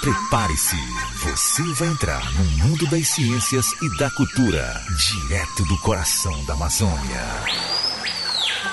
Prepare-se, você vai entrar no mundo das ciências e da cultura, direto do coração da Amazônia.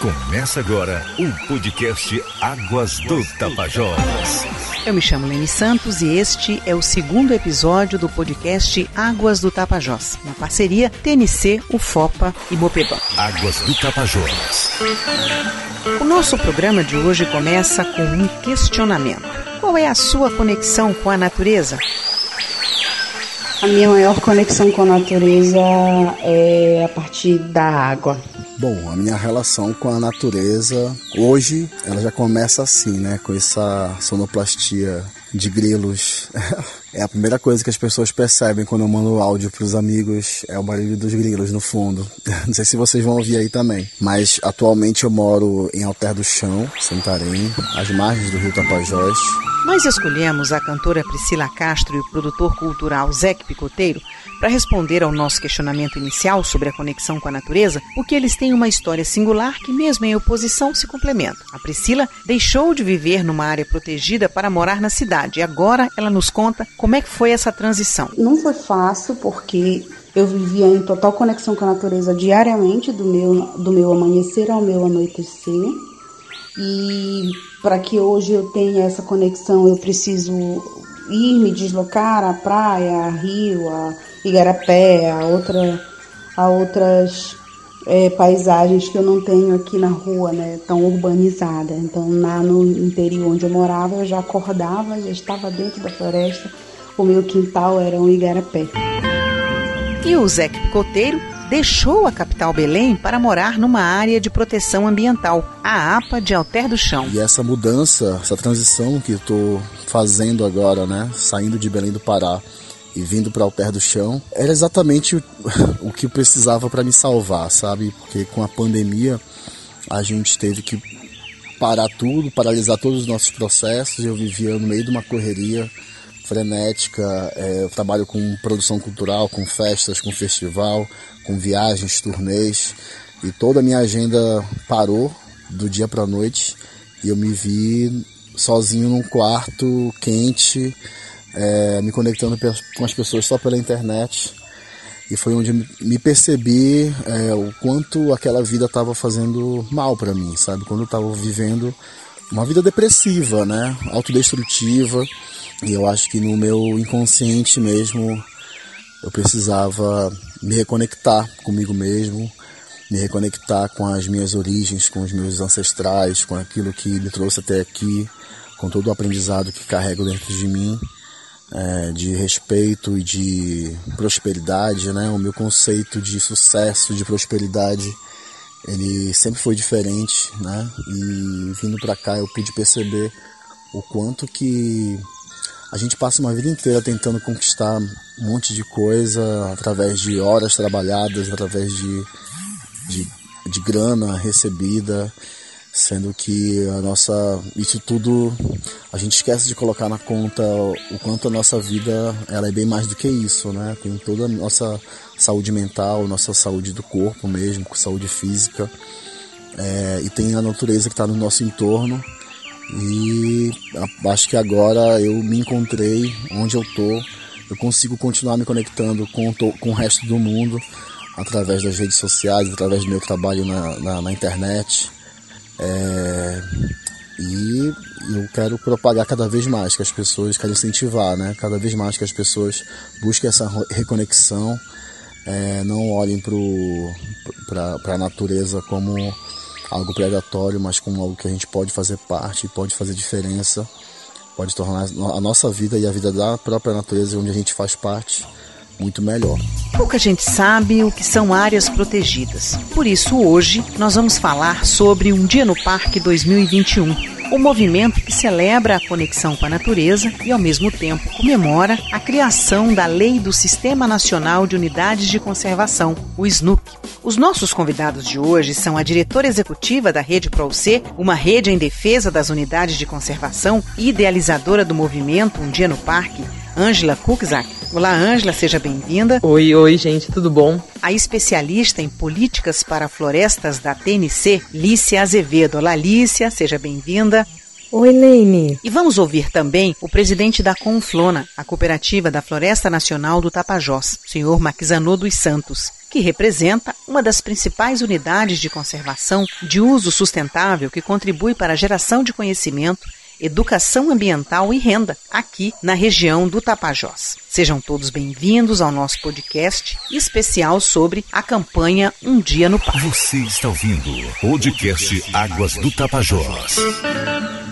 Começa agora o podcast Águas do Tapajós. Eu me chamo Leni Santos e este é o segundo episódio do podcast Águas do Tapajós, na parceria TNC, UFOPA e Mopedó. Águas do Tapajós. O nosso programa de hoje começa com um questionamento. Qual é a sua conexão com a natureza? A minha maior conexão com a natureza é a partir da água. Bom, a minha relação com a natureza hoje ela já começa assim, né? Com essa sonoplastia de grilos. é a primeira coisa que as pessoas percebem quando eu mando áudio para os amigos, é o barulho dos grilos no fundo. Não sei se vocês vão ouvir aí também. Mas atualmente eu moro em Alter do Chão, Santarém, às margens do Rio Tapajós. Nós escolhemos a cantora Priscila Castro e o produtor cultural Zeke Picoteiro para responder ao nosso questionamento inicial sobre a conexão com a natureza, porque eles têm uma história singular que, mesmo em oposição, se complementa. A Priscila deixou de viver numa área protegida para morar na cidade e agora ela nos conta como é que foi essa transição. Não foi fácil porque eu vivia em total conexão com a natureza diariamente, do meu, do meu amanhecer ao meu anoitecer. E para que hoje eu tenha essa conexão, eu preciso ir me deslocar à praia, a rio, a Igarapé, a, outra, a outras é, paisagens que eu não tenho aqui na rua, né, tão urbanizada. Então, lá no interior onde eu morava, eu já acordava, já estava dentro da floresta. O meu quintal era um igarapé. E o Zé Picoteiro deixou a capital Belém para morar numa área de proteção ambiental, a APA de Alter do Chão. E essa mudança, essa transição que eu estou fazendo agora, né, saindo de Belém do Pará e vindo para Alter do Chão, era exatamente o, o que eu precisava para me salvar, sabe? Porque com a pandemia a gente teve que parar tudo, paralisar todos os nossos processos. Eu vivia no meio de uma correria frenética. É, eu trabalho com produção cultural, com festas, com festival, com viagens, turnês. E toda a minha agenda parou do dia para noite. E eu me vi sozinho num quarto quente, é, me conectando com as pessoas só pela internet. E foi onde me percebi é, o quanto aquela vida estava fazendo mal para mim, sabe? Quando eu estava vivendo uma vida depressiva, né? Autodestrutiva. E eu acho que no meu inconsciente mesmo eu precisava me reconectar comigo mesmo, me reconectar com as minhas origens, com os meus ancestrais, com aquilo que me trouxe até aqui, com todo o aprendizado que carrego dentro de mim é, de respeito e de prosperidade, né? O meu conceito de sucesso, de prosperidade, ele sempre foi diferente, né? E vindo para cá eu pude perceber o quanto que a gente passa uma vida inteira tentando conquistar um monte de coisa através de horas trabalhadas, através de, de, de grana recebida, sendo que a nossa isso tudo a gente esquece de colocar na conta o quanto a nossa vida ela é bem mais do que isso, né? Tem toda a nossa saúde mental, nossa saúde do corpo mesmo, saúde física, é, e tem a natureza que está no nosso entorno. E acho que agora eu me encontrei onde eu tô, eu consigo continuar me conectando com, com o resto do mundo através das redes sociais, através do meu trabalho na, na, na internet. É, e eu quero propagar cada vez mais que as pessoas, quero incentivar, né? Cada vez mais que as pessoas busquem essa reconexão, é, não olhem para a natureza como algo predatório, mas como algo que a gente pode fazer parte, pode fazer diferença, pode tornar a nossa vida e a vida da própria natureza, onde a gente faz parte, muito melhor. Pouca gente sabe o que são áreas protegidas. Por isso, hoje, nós vamos falar sobre Um Dia no Parque 2021 o movimento que celebra a conexão com a natureza e, ao mesmo tempo, comemora a criação da Lei do Sistema Nacional de Unidades de Conservação, o SNUC. Os nossos convidados de hoje são a diretora executiva da Rede ProC, uma rede em defesa das unidades de conservação e idealizadora do movimento Um Dia no Parque, Ângela Kukzak. Olá, Ângela, seja bem-vinda. Oi, oi, gente, tudo bom? A especialista em políticas para florestas da TNC, Lícia Azevedo. Olá, Lícia, seja bem-vinda. Oi, Leine. E vamos ouvir também o presidente da Conflona, a cooperativa da Floresta Nacional do Tapajós, senhor Maquizanô dos Santos, que representa uma das principais unidades de conservação de uso sustentável que contribui para a geração de conhecimento educação ambiental e renda aqui na região do Tapajós. Sejam todos bem-vindos ao nosso podcast especial sobre a campanha Um Dia no Parque. Você está ouvindo o podcast Águas do Tapajós.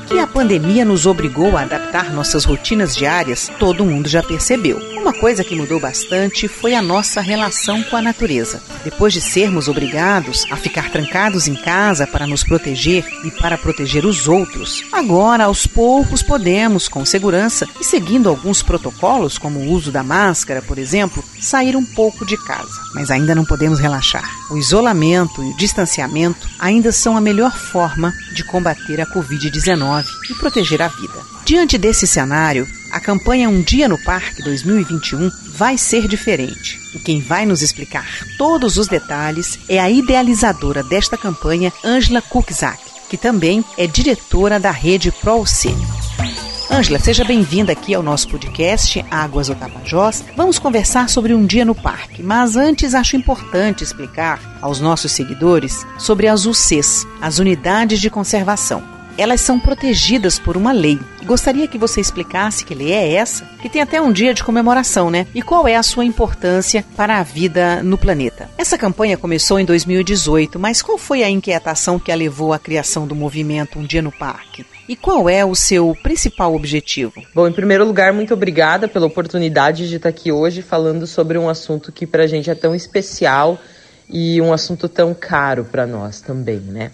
Que a pandemia nos obrigou a adaptar nossas rotinas diárias, todo mundo já percebeu. Uma coisa que mudou bastante foi a nossa relação com a natureza. Depois de sermos obrigados a ficar trancados em casa para nos proteger e para proteger os outros, agora aos poucos podemos, com segurança e seguindo alguns protocolos, como o uso da máscara, por exemplo, sair um pouco de casa. Mas ainda não podemos relaxar. O isolamento e o distanciamento ainda são a melhor forma de combater a Covid-19 e proteger a vida. Diante desse cenário, a campanha Um Dia no Parque 2021 vai ser diferente. E quem vai nos explicar todos os detalhes é a idealizadora desta campanha, Angela Kukzak, que também é diretora da rede ProC. Ângela, seja bem-vinda aqui ao nosso podcast Águas do Tapajós. Vamos conversar sobre um dia no parque, mas antes acho importante explicar aos nossos seguidores sobre as UCs, as Unidades de Conservação. Elas são protegidas por uma lei. Gostaria que você explicasse que lei é essa, que tem até um dia de comemoração, né? E qual é a sua importância para a vida no planeta? Essa campanha começou em 2018, mas qual foi a inquietação que a levou à criação do movimento Um Dia no Parque? E qual é o seu principal objetivo? Bom, em primeiro lugar, muito obrigada pela oportunidade de estar aqui hoje falando sobre um assunto que para a gente é tão especial e um assunto tão caro para nós também, né?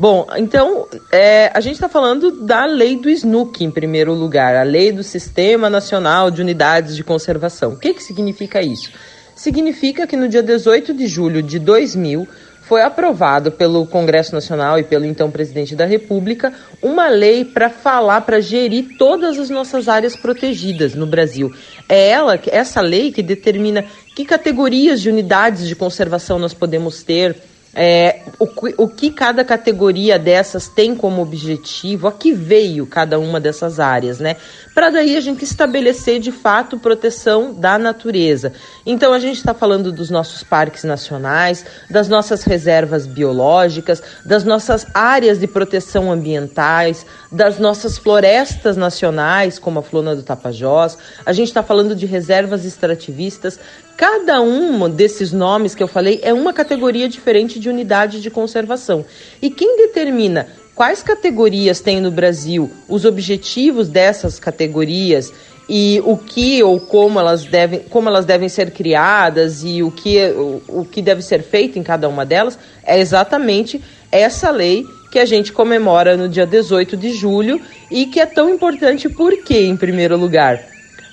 Bom, então é, a gente está falando da lei do SNUC em primeiro lugar, a lei do Sistema Nacional de Unidades de Conservação. O que, que significa isso? Significa que no dia 18 de julho de 2000 foi aprovado pelo Congresso Nacional e pelo então presidente da República uma lei para falar, para gerir todas as nossas áreas protegidas no Brasil. É ela, essa lei que determina que categorias de unidades de conservação nós podemos ter, é, o, o, que cada categoria dessas tem como objetivo, a que veio cada uma dessas áreas, né? Para daí a gente estabelecer de fato proteção da natureza. Então a gente está falando dos nossos parques nacionais, das nossas reservas biológicas, das nossas áreas de proteção ambientais, das nossas florestas nacionais, como a Flona do Tapajós. A gente está falando de reservas extrativistas Cada um desses nomes que eu falei é uma categoria diferente de unidade de conservação. E quem determina quais categorias tem no Brasil, os objetivos dessas categorias e o que ou como elas devem, como elas devem ser criadas e o que, o, o que deve ser feito em cada uma delas, é exatamente essa lei que a gente comemora no dia 18 de julho e que é tão importante porque, em primeiro lugar,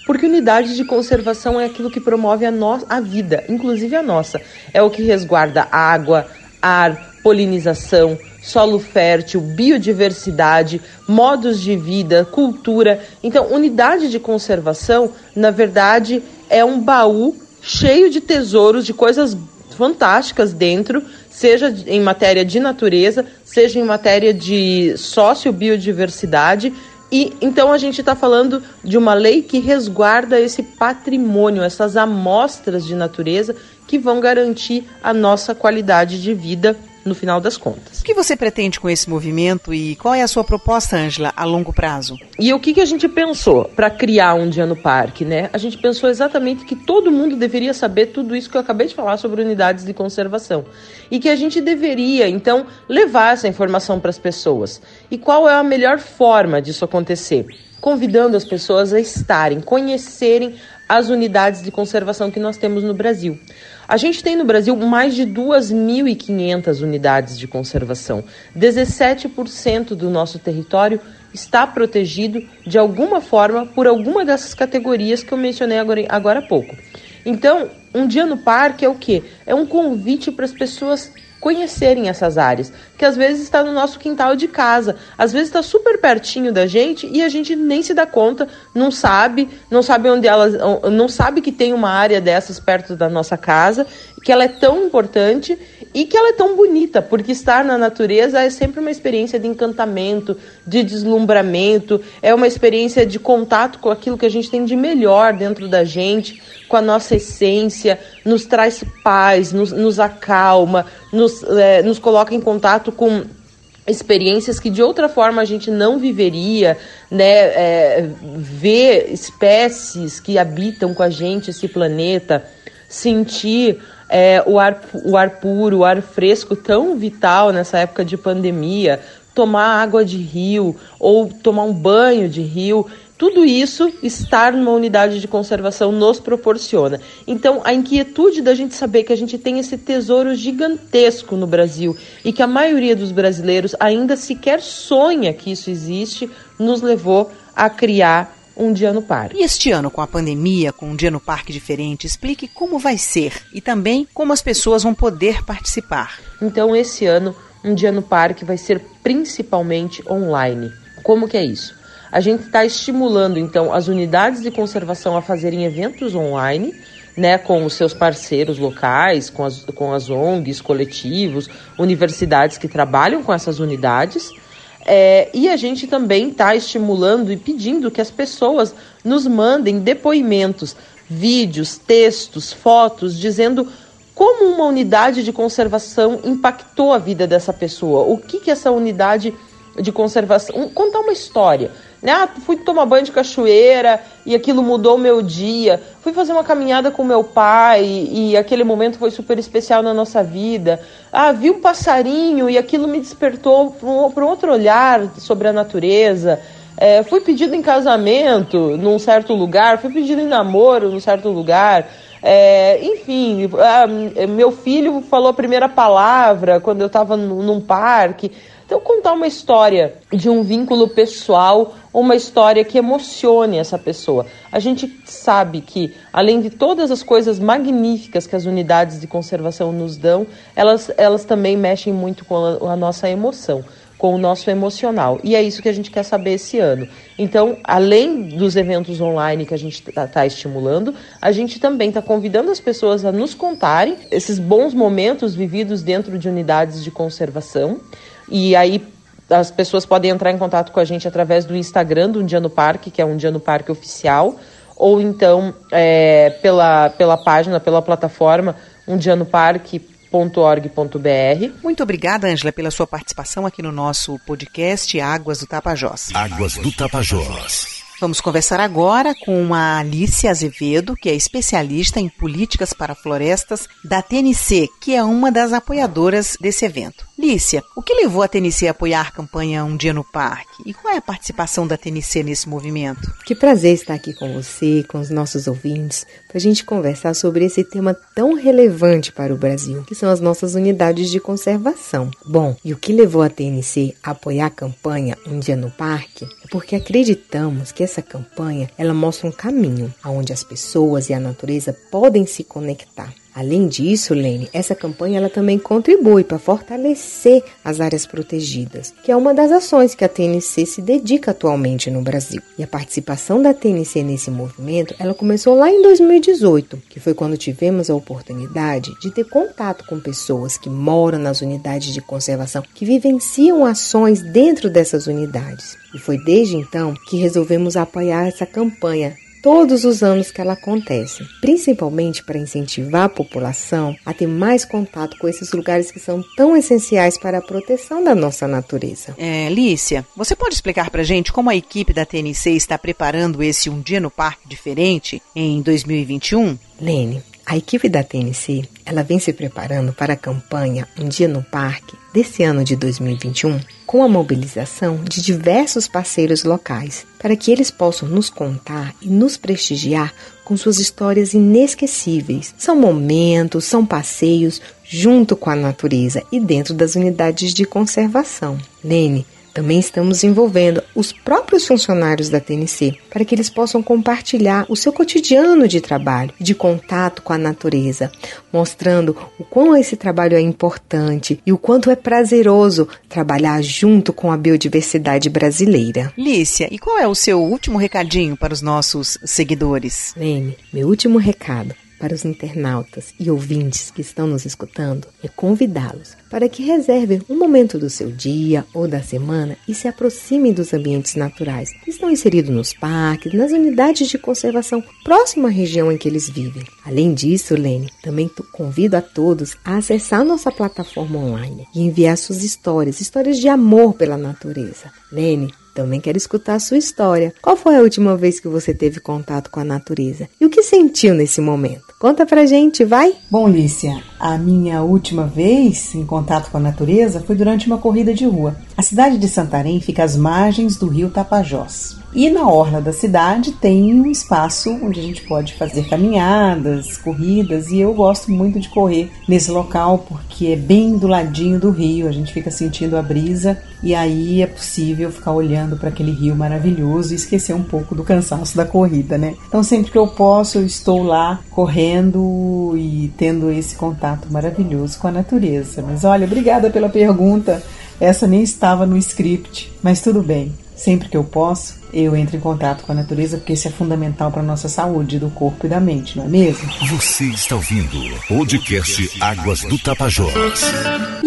porque unidade de conservação é aquilo que promove a, no a vida, inclusive a nossa. É o que resguarda água, ar, polinização, solo fértil, biodiversidade, modos de vida, cultura. Então, unidade de conservação, na verdade, é um baú cheio de tesouros, de coisas fantásticas dentro, seja em matéria de natureza, seja em matéria de sociobiodiversidade. E então a gente está falando de uma lei que resguarda esse patrimônio, essas amostras de natureza que vão garantir a nossa qualidade de vida no final das contas. O que você pretende com esse movimento e qual é a sua proposta, Ângela, a longo prazo? E o que, que a gente pensou para criar um dia no parque, né? A gente pensou exatamente que todo mundo deveria saber tudo isso que eu acabei de falar sobre unidades de conservação e que a gente deveria, então, levar essa informação para as pessoas. E qual é a melhor forma disso acontecer? Convidando as pessoas a estarem, conhecerem as unidades de conservação que nós temos no Brasil. A gente tem no Brasil mais de 2.500 unidades de conservação. 17% do nosso território está protegido de alguma forma por alguma dessas categorias que eu mencionei agora, agora há pouco. Então, um dia no parque é o quê? É um convite para as pessoas conhecerem essas áreas, que às vezes está no nosso quintal de casa, às vezes está super pertinho da gente e a gente nem se dá conta, não sabe, não sabe onde elas, não sabe que tem uma área dessas perto da nossa casa que ela é tão importante e que ela é tão bonita, porque estar na natureza é sempre uma experiência de encantamento, de deslumbramento, é uma experiência de contato com aquilo que a gente tem de melhor dentro da gente, com a nossa essência, nos traz paz, nos, nos acalma, nos, é, nos coloca em contato com experiências que de outra forma a gente não viveria, né? É, ver espécies que habitam com a gente esse planeta, sentir é, o, ar, o ar puro, o ar fresco tão vital nessa época de pandemia, tomar água de rio ou tomar um banho de rio. Tudo isso, estar numa unidade de conservação nos proporciona. Então, a inquietude da gente saber que a gente tem esse tesouro gigantesco no Brasil e que a maioria dos brasileiros ainda sequer sonha que isso existe, nos levou a criar um dia no parque. E este ano, com a pandemia, com um dia no parque diferente, explique como vai ser e também como as pessoas vão poder participar. Então, esse ano, um dia no parque vai ser principalmente online. Como que é isso? A gente está estimulando, então, as unidades de conservação a fazerem eventos online, né, com os seus parceiros locais, com as, com as ONGs, coletivos, universidades que trabalham com essas unidades é, e a gente também está estimulando e pedindo que as pessoas nos mandem depoimentos, vídeos, textos, fotos, dizendo como uma unidade de conservação impactou a vida dessa pessoa, o que, que essa unidade de conservação. contar uma história. Né? Ah, fui tomar banho de cachoeira e aquilo mudou o meu dia. Fui fazer uma caminhada com meu pai e aquele momento foi super especial na nossa vida. Ah, vi um passarinho e aquilo me despertou para um, outro olhar sobre a natureza. É, fui pedido em casamento num certo lugar, fui pedido em namoro num certo lugar. É, enfim, ah, meu filho falou a primeira palavra quando eu estava num parque. Então, contar uma história de um vínculo pessoal, uma história que emocione essa pessoa. A gente sabe que, além de todas as coisas magníficas que as unidades de conservação nos dão, elas, elas também mexem muito com a, a nossa emoção com o nosso emocional. E é isso que a gente quer saber esse ano. Então, além dos eventos online que a gente está tá estimulando, a gente também está convidando as pessoas a nos contarem esses bons momentos vividos dentro de unidades de conservação. E aí as pessoas podem entrar em contato com a gente através do Instagram do Um Dia no Parque, que é Um Dia no Parque Oficial, ou então é, pela, pela página, pela plataforma Um Dia no Parque org.br. Muito obrigada, Ângela, pela sua participação aqui no nosso podcast Águas do Tapajós. Águas do Tapajós. Vamos conversar agora com a Alice Azevedo, que é especialista em políticas para florestas da TNC, que é uma das apoiadoras desse evento. Lícia, o que levou a TNC a apoiar a campanha Um Dia no Parque? E qual é a participação da TNC nesse movimento? Que prazer estar aqui com você, com os nossos ouvintes, para a gente conversar sobre esse tema tão relevante para o Brasil, que são as nossas unidades de conservação. Bom, e o que levou a TNC a apoiar a campanha Um Dia no Parque é porque acreditamos que essa campanha ela mostra um caminho aonde as pessoas e a natureza podem se conectar. Além disso, Lene, essa campanha ela também contribui para fortalecer as áreas protegidas, que é uma das ações que a TNC se dedica atualmente no Brasil. E a participação da TNC nesse movimento, ela começou lá em 2018, que foi quando tivemos a oportunidade de ter contato com pessoas que moram nas unidades de conservação, que vivenciam ações dentro dessas unidades. E foi desde então que resolvemos apoiar essa campanha todos os anos que ela acontece, principalmente para incentivar a população a ter mais contato com esses lugares que são tão essenciais para a proteção da nossa natureza. É, Lícia, você pode explicar para gente como a equipe da TNC está preparando esse Um Dia no Parque diferente em 2021? Lene, a equipe da TNC, ela vem se preparando para a campanha Um Dia no Parque desse ano de 2021 com a mobilização de diversos parceiros locais para que eles possam nos contar e nos prestigiar com suas histórias inesquecíveis. São momentos, são passeios junto com a natureza e dentro das unidades de conservação. Lene, também estamos envolvendo os próprios funcionários da TNC para que eles possam compartilhar o seu cotidiano de trabalho, de contato com a natureza, mostrando o quão esse trabalho é importante e o quanto é prazeroso trabalhar junto com a biodiversidade brasileira. Lícia, e qual é o seu último recadinho para os nossos seguidores? Lene, meu último recado para os internautas e ouvintes que estão nos escutando é convidá-los para que reservem um momento do seu dia ou da semana e se aproximem dos ambientes naturais que estão inseridos nos parques, nas unidades de conservação próximo à região em que eles vivem. Além disso, Lene, também convido a todos a acessar nossa plataforma online e enviar suas histórias, histórias de amor pela natureza. Lene, também quero escutar a sua história. Qual foi a última vez que você teve contato com a natureza? E o que sentiu nesse momento? Conta pra gente, vai? Bom, Lícia, a minha última vez em contato com a natureza foi durante uma corrida de rua. A cidade de Santarém fica às margens do rio Tapajós. E na orla da cidade tem um espaço onde a gente pode fazer caminhadas, corridas, e eu gosto muito de correr nesse local porque é bem do ladinho do rio, a gente fica sentindo a brisa e aí é possível ficar olhando para aquele rio maravilhoso e esquecer um pouco do cansaço da corrida, né? Então sempre que eu posso, eu estou lá correndo e tendo esse contato maravilhoso com a natureza. Mas olha, obrigada pela pergunta. Essa nem estava no script, mas tudo bem. Sempre que eu posso, eu entro em contato com a natureza, porque isso é fundamental para a nossa saúde do corpo e da mente, não é mesmo? Você está ouvindo o podcast Águas do Tapajós.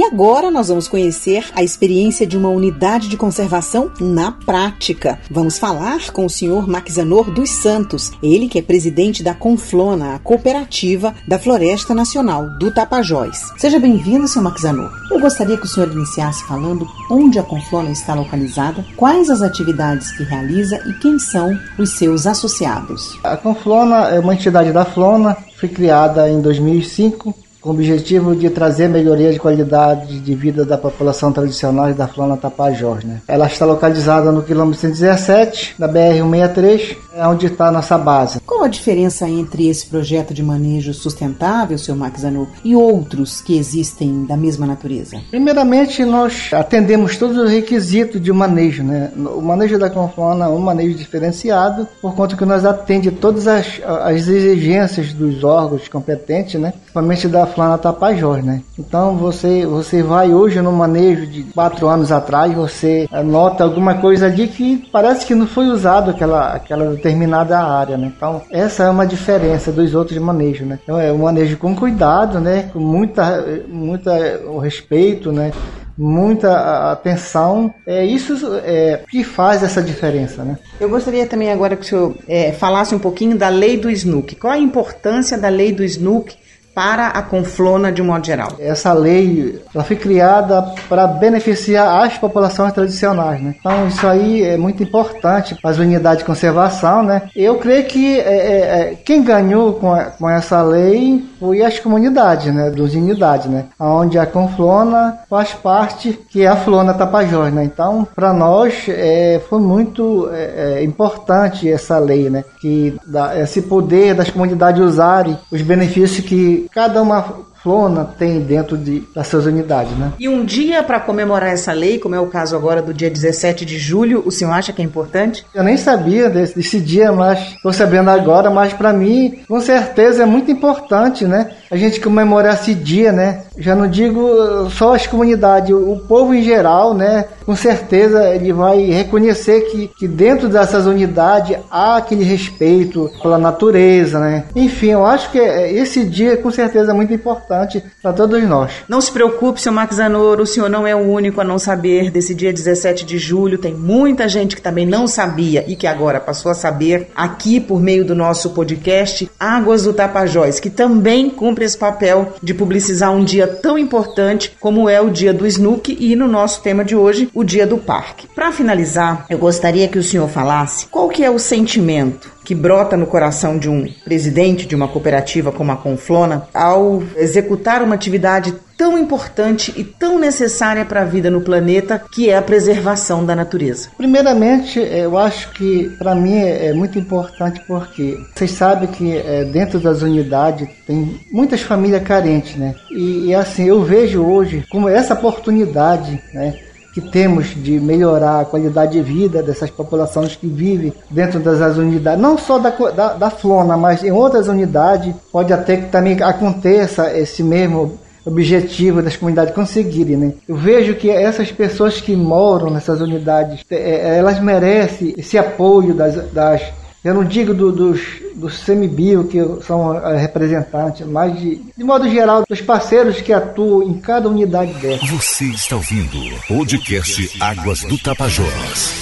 E agora nós vamos conhecer a experiência de uma unidade de conservação na prática. Vamos falar com o senhor Maxanor dos Santos, ele que é presidente da Conflona, a cooperativa da Floresta Nacional do Tapajós. Seja bem-vindo, senhor Maxanor. Eu gostaria que o senhor iniciasse falando onde a Conflona está localizada, quais as atividades que realiza e quem são os seus associados. A Conflona é uma entidade da Flona, foi criada em 2005 com o objetivo de trazer melhoria de qualidade de vida da população tradicional da Flona Tapajós. Né? Ela está localizada no quilômetro 117, da BR-163, é onde está a nossa base. Qual a diferença entre esse projeto de manejo sustentável, seu Maxanu, e outros que existem da mesma natureza? Primeiramente, nós atendemos todos os requisitos de manejo. Né? O manejo da Conflona é um manejo diferenciado, por conta que nós atende todas as, as exigências dos órgãos competentes, né? principalmente da Flana Tapajós, né? Então você você vai hoje no manejo de quatro anos atrás, você nota alguma coisa ali que parece que não foi usado aquela aquela determinada área, né? Então essa é uma diferença dos outros manejos, né? Então é um manejo com cuidado, né? Com muita muita respeito, né? muita atenção. É isso é, que faz essa diferença, né? Eu gostaria também agora que o senhor é, falasse um pouquinho da lei do SNUC. Qual a importância da lei do SNUC para a Conflona de um modo geral? Essa lei ela foi criada para beneficiar as populações tradicionais, né? Então isso aí é muito importante para as unidades de conservação, né? Eu creio que é, é, é, quem ganhou com, a, com essa lei foi as comunidades, né? Dos unidades, né? Onde a Conflona faz parte, que é a Flona Tapajós, né? Então para nós é, foi muito é, é, importante essa lei, né? Que dá esse poder das comunidades usarem os benefícios que cada uma Flona tem dentro de, das suas unidades, né? E um dia para comemorar essa lei, como é o caso agora do dia 17 de julho, o senhor acha que é importante? Eu nem sabia desse, desse dia, mas estou sabendo agora, mas para mim, com certeza é muito importante, né? A gente comemorar esse dia, né? Já não digo só as comunidades, o povo em geral, né? Com certeza ele vai reconhecer que, que dentro dessas unidades há aquele respeito pela natureza, né? Enfim, eu acho que esse dia com certeza é muito importante importante para todos nós. Não se preocupe, seu Max Zanoro, o senhor não é o único a não saber desse dia 17 de julho. Tem muita gente que também não sabia e que agora passou a saber aqui por meio do nosso podcast Águas do Tapajós, que também cumpre esse papel de publicizar um dia tão importante como é o dia do Snook e no nosso tema de hoje, o dia do parque. Para finalizar, eu gostaria que o senhor falasse qual que é o sentimento que brota no coração de um presidente de uma cooperativa como a Conflona ao executar uma atividade tão importante e tão necessária para a vida no planeta, que é a preservação da natureza? Primeiramente, eu acho que para mim é muito importante porque vocês sabem que é, dentro das unidades tem muitas famílias carentes, né? E, e assim, eu vejo hoje como essa oportunidade, né? Que temos de melhorar a qualidade de vida dessas populações que vivem dentro das unidades, não só da, da, da Flona, mas em outras unidades, pode até que também aconteça esse mesmo objetivo das comunidades conseguirem, né? Eu vejo que essas pessoas que moram nessas unidades, é, é, elas merecem esse apoio das, das Eu não digo do, dos, dos semibio, que são eh, representantes, mas de, de modo geral, dos parceiros que atuam em cada unidade dessa. Você está ouvindo o podcast Águas do Tapajós.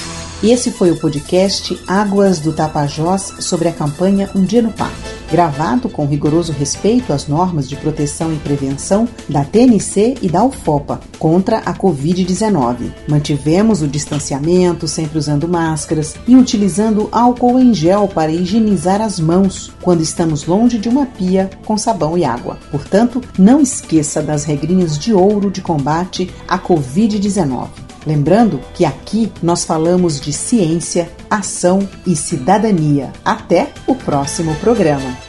Esse foi o podcast Águas do Tapajós sobre a campanha Um Dia no Parque, gravado com rigoroso respeito às normas de proteção e prevenção da TNC e da UFOPA contra a Covid-19. Mantivemos o distanciamento, sempre usando máscaras e utilizando álcool em gel para higienizar as mãos quando estamos longe de uma pia com sabão e água. Portanto, não esqueça das regrinhas de ouro de combate à Covid-19. Lembrando que aqui nós falamos de ciência, ação e cidadania. Até o próximo programa.